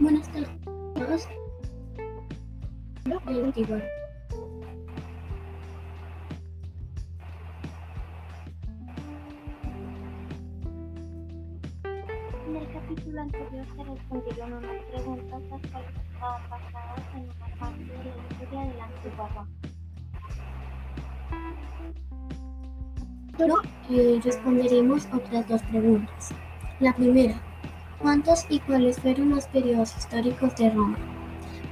Buenas tardes a todos. En el capítulo anterior se respondieron unas preguntas las cuales estaban basadas en una parte de la historia de la. Pero, eh, responderemos otras dos preguntas. La primera, ¿cuántos y cuáles fueron los periodos históricos de Roma?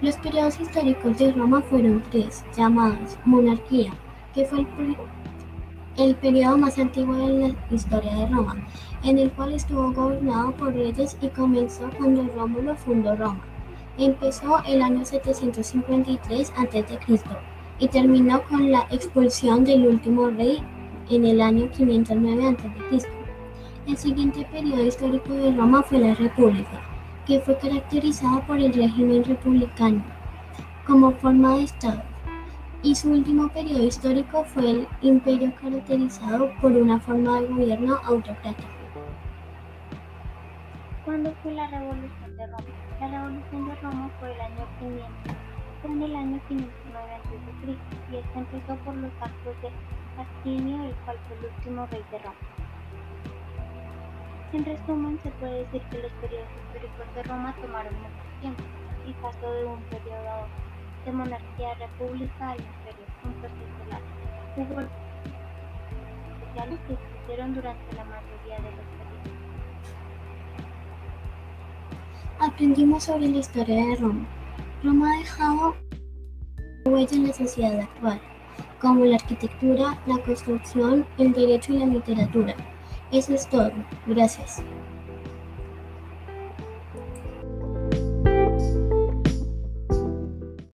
Los periodos históricos de Roma fueron tres, llamados monarquía, que fue el, el periodo más antiguo de la historia de Roma, en el cual estuvo gobernado por reyes y comenzó cuando Rómulo fundó Roma. Empezó el año 753 a.C. y terminó con la expulsión del último rey en el año 509 a.C. El siguiente periodo histórico de Roma fue la República, que fue caracterizada por el régimen republicano como forma de Estado, y su último periodo histórico fue el imperio caracterizado por una forma de gobierno autocrático. ¿Cuándo fue la Revolución de Roma? La Revolución de Roma fue el año 500, fue en el año 509 a.C. y esta empezó por los actos de Astinio, el cual fue el último rey de Roma. En resumen, se puede decir que los periodos históricos de Roma tomaron mucho tiempo y pasó de un periodo de monarquía a república al imperio, un proceso largo. Hubo especiales que existieron durante la mayoría de los periodos. Aprendimos sobre la historia de Roma. Roma ha dejado huella en la sociedad actual, como la arquitectura, la construcción, el derecho y la literatura. Eso es todo. Gracias.